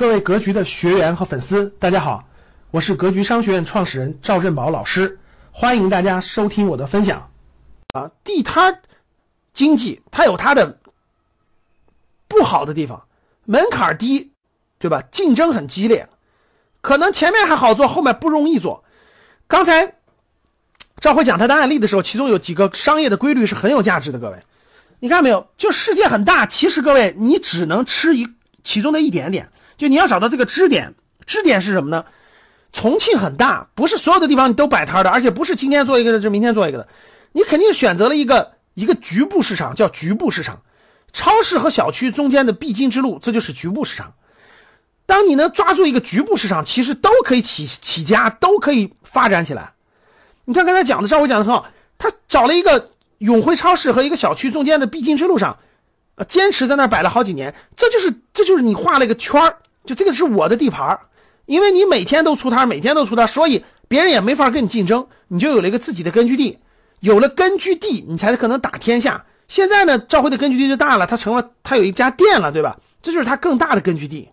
各位格局的学员和粉丝，大家好，我是格局商学院创始人赵振宝老师，欢迎大家收听我的分享。啊，地摊经济它有它的不好的地方，门槛低，对吧？竞争很激烈，可能前面还好做，后面不容易做。刚才赵辉讲他的案例的时候，其中有几个商业的规律是很有价值的，各位，你看没有？就世界很大，其实各位你只能吃一其中的一点点。就你要找到这个支点，支点是什么呢？重庆很大，不是所有的地方你都摆摊的，而且不是今天做一个的，就明天做一个的。你肯定选择了一个一个局部市场，叫局部市场，超市和小区中间的必经之路，这就是局部市场。当你能抓住一个局部市场，其实都可以起起家，都可以发展起来。你看刚才讲的，上回讲的很好，他找了一个永辉超市和一个小区中间的必经之路上，呃，坚持在那儿摆了好几年，这就是这就是你画了一个圈儿。就这个是我的地盘，因为你每天都出摊，每天都出摊，所以别人也没法跟你竞争，你就有了一个自己的根据地，有了根据地，你才可能打天下。现在呢，赵辉的根据地就大了，他成了他有一家店了，对吧？这就是他更大的根据地。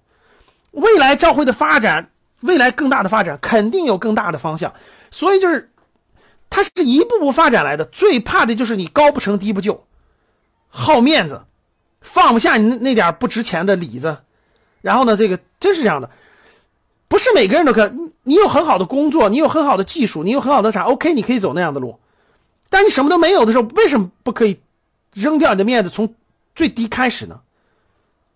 未来赵辉的发展，未来更大的发展肯定有更大的方向，所以就是他是一步步发展来的。最怕的就是你高不成低不就，好面子，放不下你那那点不值钱的里子。然后呢，这个真是这样的，不是每个人都可。你你有很好的工作，你有很好的技术，你有很好的啥，OK，你可以走那样的路。但你什么都没有的时候，为什么不可以扔掉你的面子，从最低开始呢？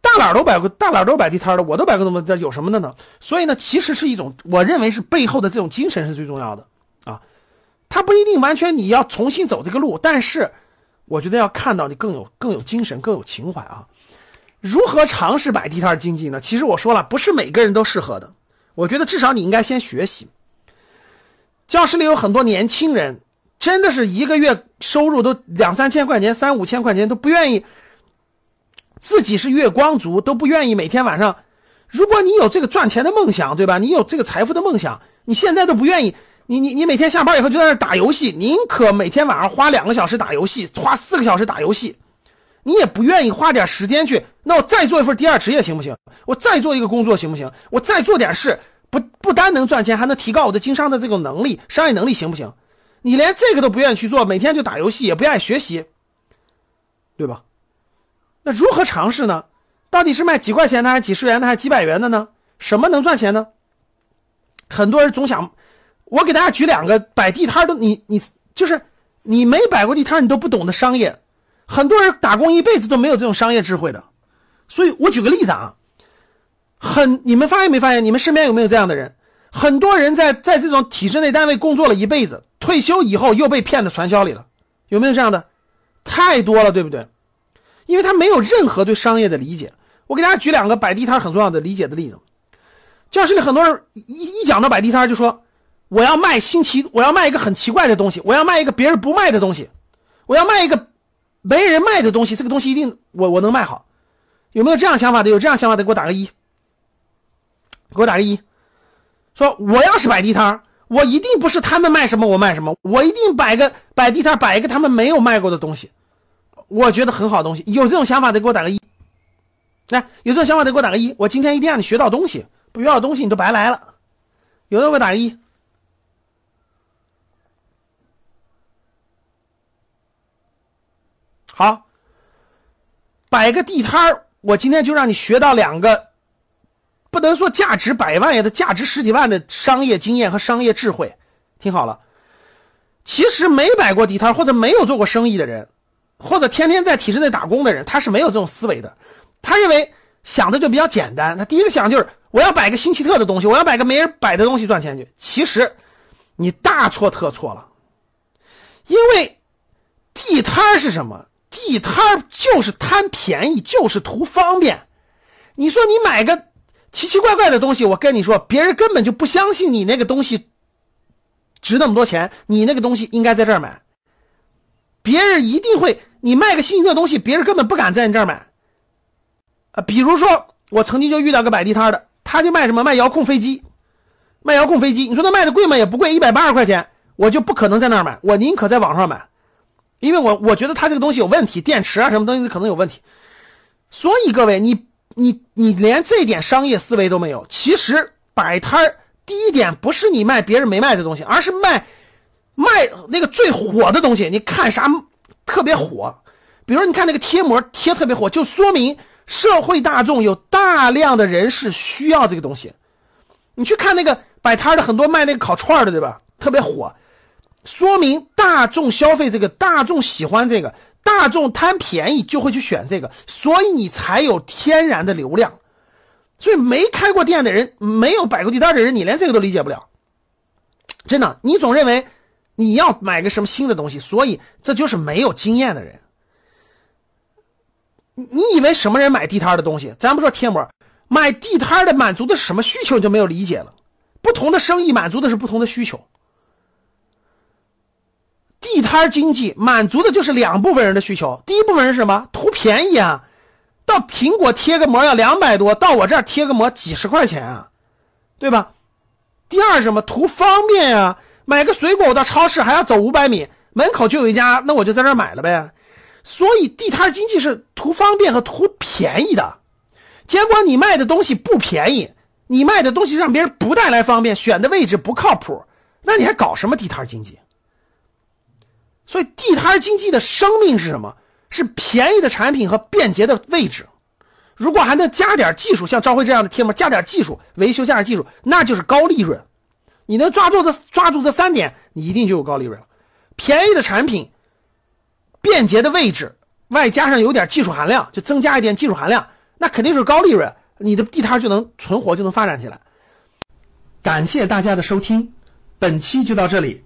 大佬都摆过，大佬都摆地摊的，我都摆过那么，这有什么的呢？所以呢，其实是一种，我认为是背后的这种精神是最重要的啊。他不一定完全你要重新走这个路，但是我觉得要看到你更有更有精神，更有情怀啊。如何尝试摆地摊经济呢？其实我说了，不是每个人都适合的。我觉得至少你应该先学习。教室里有很多年轻人，真的是一个月收入都两三千块钱、三五千块钱都不愿意，自己是月光族都不愿意每天晚上。如果你有这个赚钱的梦想，对吧？你有这个财富的梦想，你现在都不愿意。你你你每天下班以后就在那打游戏，宁可每天晚上花两个小时打游戏，花四个小时打游戏。你也不愿意花点时间去，那我再做一份第二职业行不行？我再做一个工作行不行？我再做点事，不不单能赚钱，还能提高我的经商的这种能力、商业能力，行不行？你连这个都不愿意去做，每天就打游戏，也不愿意学习，对吧？那如何尝试呢？到底是卖几块钱的，还是几十元的，还是几百元的呢？什么能赚钱呢？很多人总想，我给大家举两个摆地摊都，你你就是你没摆过地摊，你都不懂得商业。很多人打工一辈子都没有这种商业智慧的，所以我举个例子啊，很你们发现没发现？你们身边有没有这样的人？很多人在在这种体制内单位工作了一辈子，退休以后又被骗到传销里了，有没有这样的？太多了，对不对？因为他没有任何对商业的理解。我给大家举两个摆地摊很重要的理解的例子。教室里很多人一一讲到摆地摊就说，我要卖新奇，我要卖一个很奇怪的东西，我要卖一个别人不卖的东西，我要卖一个。没人卖的东西，这个东西一定我我能卖好，有没有这样想法的？有这样想法的给我打个一，给我打个一。说我要是摆地摊，我一定不是他们卖什么我卖什么，我一定摆个摆地摊，摆一个他们没有卖过的东西，我觉得很好的东西。有这种想法的给我打个一，来，有这种想法的给我打个一。我今天一定让你学到东西，不学到东西你都白来了。有的给我打个一。好，摆个地摊儿，我今天就让你学到两个，不能说价值百万也得价值十几万的商业经验和商业智慧。听好了，其实没摆过地摊或者没有做过生意的人，或者天天在体制内打工的人，他是没有这种思维的。他认为想的就比较简单，他第一个想就是我要摆个新奇特的东西，我要摆个没人摆的东西赚钱去。其实你大错特错了，因为地摊是什么？地摊就是贪便宜，就是图方便。你说你买个奇奇怪怪的东西，我跟你说，别人根本就不相信你那个东西值那么多钱，你那个东西应该在这儿买。别人一定会，你卖个新型的东西，别人根本不敢在你这儿买。啊，比如说我曾经就遇到个摆地摊的，他就卖什么卖遥控飞机，卖遥控飞机。你说他卖的贵吗？也不贵，一百八十块钱，我就不可能在那儿买，我宁可在网上买。因为我我觉得它这个东西有问题，电池啊什么东西可能有问题，所以各位你你你连这点商业思维都没有。其实摆摊儿第一点不是你卖别人没卖的东西，而是卖卖那个最火的东西。你看啥特别火？比如你看那个贴膜贴特别火，就说明社会大众有大量的人是需要这个东西。你去看那个摆摊的很多卖那个烤串的，对吧？特别火，说明大众消费这个，大众喜欢这个。大众贪便宜就会去选这个，所以你才有天然的流量。所以没开过店的人，没有摆过地摊的人，你连这个都理解不了。真的，你总认为你要买个什么新的东西，所以这就是没有经验的人。你以为什么人买地摊的东西？咱不说贴膜，买地摊的满足的什么需求，你就没有理解了。不同的生意满足的是不同的需求。地摊经济满足的就是两部分人的需求，第一部分人是什么？图便宜啊，到苹果贴个膜要两百多，到我这儿贴个膜几十块钱啊，对吧？第二什么？图方便啊，买个水果我到超市还要走五百米，门口就有一家，那我就在这儿买了呗。所以地摊经济是图方便和图便宜的，结果你卖的东西不便宜，你卖的东西让别人不带来方便，选的位置不靠谱，那你还搞什么地摊经济？所以地摊经济的生命是什么？是便宜的产品和便捷的位置。如果还能加点技术，像朝辉这样的贴膜，加点技术，维修加点技术，那就是高利润。你能抓住这抓住这三点，你一定就有高利润了。便宜的产品，便捷的位置，外加上有点技术含量，就增加一点技术含量，那肯定是高利润。你的地摊就能存活，就能发展起来。感谢大家的收听，本期就到这里。